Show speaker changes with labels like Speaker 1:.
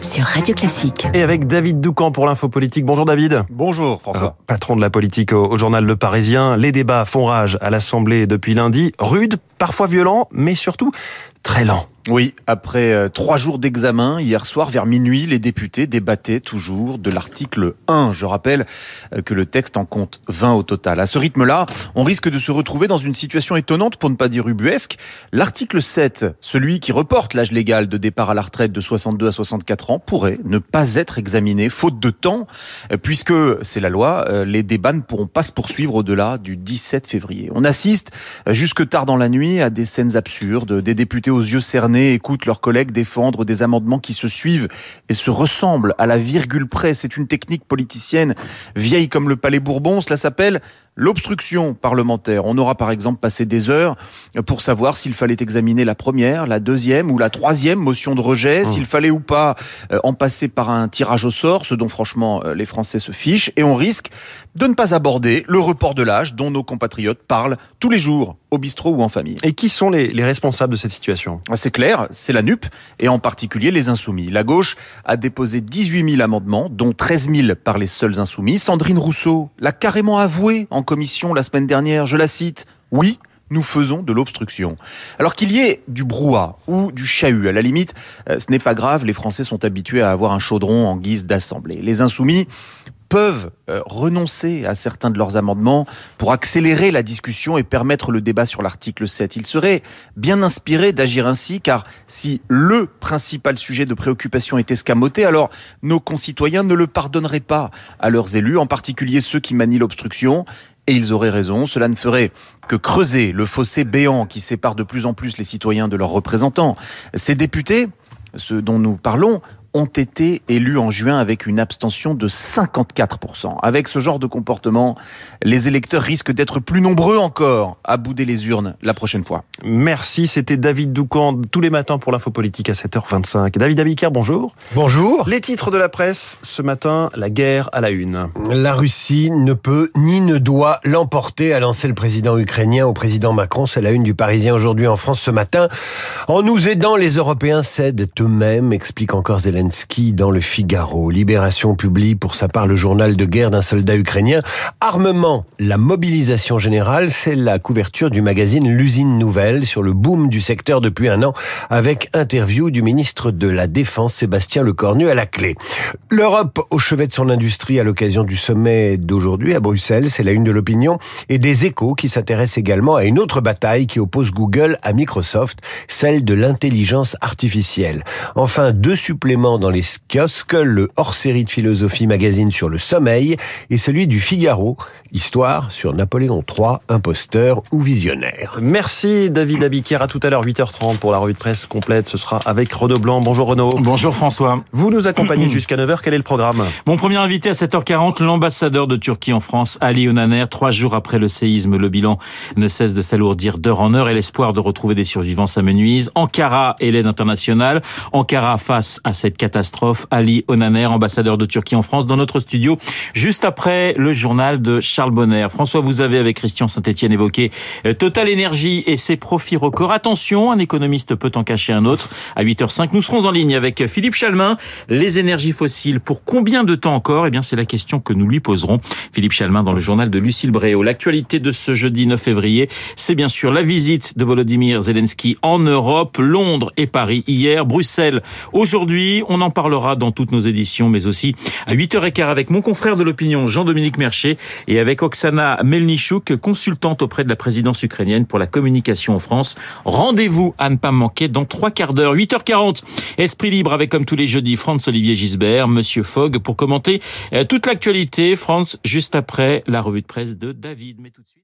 Speaker 1: sur Radio Classique.
Speaker 2: Et avec David Doucan pour l'info politique. Bonjour David.
Speaker 3: Bonjour François.
Speaker 2: Euh, patron de la politique au, au, journal Le Parisien. Les débats font rage à l'Assemblée depuis lundi. Rude, parfois violent, mais surtout très lent.
Speaker 3: Oui, après euh, trois jours d'examen, hier soir vers minuit, les députés débattaient toujours de l'article 1. Je rappelle euh, que le texte en compte 20 au total. À ce rythme-là, on risque de se retrouver dans une situation étonnante, pour ne pas dire ubuesque. L'article 7, celui qui reporte l'âge légal de départ à la retraite de 62 à 64 ans, pourrait ne pas être examiné, faute de temps, euh, puisque c'est la loi, les débats ne pourront pas se poursuivre au-delà du 17 février. On assiste jusque tard dans la nuit à des scènes absurdes, des députés aux yeux cernés écoutent leurs collègues défendre des amendements qui se suivent et se ressemblent à la virgule près. C'est une technique politicienne vieille comme le palais Bourbon. Cela s'appelle l'obstruction parlementaire. On aura par exemple passé des heures pour savoir s'il fallait examiner la première, la deuxième ou la troisième motion de rejet, mmh. s'il fallait ou pas euh, en passer par un tirage au sort, ce dont franchement euh, les Français se fichent, et on risque de ne pas aborder le report de l'âge dont nos compatriotes parlent tous les jours au bistrot ou en famille.
Speaker 2: Et qui sont les, les responsables de cette situation?
Speaker 3: C'est clair, c'est la NUP et en particulier les Insoumis. La gauche a déposé 18 000 amendements, dont 13 000 par les seuls Insoumis. Sandrine Rousseau l'a carrément avoué en commission la semaine dernière, je la cite, oui, nous faisons de l'obstruction. Alors qu'il y ait du brouhaha ou du chahut, à la limite, euh, ce n'est pas grave, les Français sont habitués à avoir un chaudron en guise d'assemblée. Les insoumis peuvent euh, renoncer à certains de leurs amendements pour accélérer la discussion et permettre le débat sur l'article 7. Ils seraient bien inspirés d'agir ainsi car si le principal sujet de préoccupation est escamoté, alors nos concitoyens ne le pardonneraient pas à leurs élus, en particulier ceux qui manient l'obstruction. Et ils auraient raison, cela ne ferait que creuser le fossé béant qui sépare de plus en plus les citoyens de leurs représentants. Ces députés, ceux dont nous parlons, ont été élus en juin avec une abstention de 54%. Avec ce genre de comportement, les électeurs risquent d'être plus nombreux encore à bouder les urnes la prochaine fois.
Speaker 2: Merci, c'était David Doucan tous les matins pour l'info politique à 7h25. David Abiker, bonjour.
Speaker 4: Bonjour.
Speaker 2: Les titres de la presse ce matin, la guerre à la une.
Speaker 4: La Russie ne peut ni ne doit l'emporter, a lancé le président ukrainien au président Macron. C'est la une du Parisien aujourd'hui en France ce matin. En nous aidant, les Européens cèdent eux-mêmes, explique encore Zelensky Zelensky dans le Figaro. Libération publie pour sa part le journal de guerre d'un soldat ukrainien. Armement, la mobilisation générale, c'est la couverture du magazine L'usine nouvelle sur le boom du secteur depuis un an avec interview du ministre de la Défense Sébastien Lecornu à la clé. L'Europe au chevet de son industrie à l'occasion du sommet d'aujourd'hui à Bruxelles, c'est la une de l'opinion et des échos qui s'intéressent également à une autre bataille qui oppose Google à Microsoft, celle de l'intelligence artificielle. Enfin, deux suppléments dans les kiosques, le hors-série de philosophie magazine sur le sommeil et celui du Figaro, histoire sur Napoléon III, imposteur ou visionnaire.
Speaker 2: Merci David Abiquière, à tout à l'heure 8h30 pour la revue de presse complète, ce sera avec Renaud Blanc. Bonjour Renaud.
Speaker 5: Bonjour François.
Speaker 2: Vous nous accompagnez jusqu'à 9h, quel est le programme?
Speaker 5: Mon premier invité à 7h40, l'ambassadeur de Turquie en France, Ali Onaner, trois jours après le séisme, le bilan ne cesse de s'alourdir d'heure en heure et l'espoir de retrouver des survivants s'amenuise. Ankara et l'aide internationale. Ankara face à cette catastrophe. Ali Onaner, ambassadeur de Turquie en France, dans notre studio, juste après le journal de Charles Bonner. François, vous avez avec Christian Saint-Etienne évoqué euh, Total Énergie et ses profits records. Attention, un économiste peut en cacher un autre. À 8h05, nous serons en ligne avec Philippe Chalmin. Les énergies fossiles, pour combien de temps encore? Eh bien, c'est la question que nous lui poserons. Philippe Chalmin dans le journal de Lucille Bréau. L'actualité de ce jeudi 9 février, c'est bien sûr la visite de Volodymyr Zelensky en Europe, Londres et Paris hier, Bruxelles aujourd'hui. On en parlera dans toutes nos éditions, mais aussi à 8h15 avec mon confrère de l'opinion, Jean-Dominique Mercher, et avec Oksana Melnichouk, consultante auprès de la présidence ukrainienne pour la communication en France. Rendez-vous à ne pas manquer dans trois quarts d'heure, 8h40. Esprit libre avec, comme tous les jeudis, Franz-Olivier Gisbert, Monsieur Fogg, pour commenter euh, toute l'actualité. France, juste après la revue de presse de David. Mais tout de suite...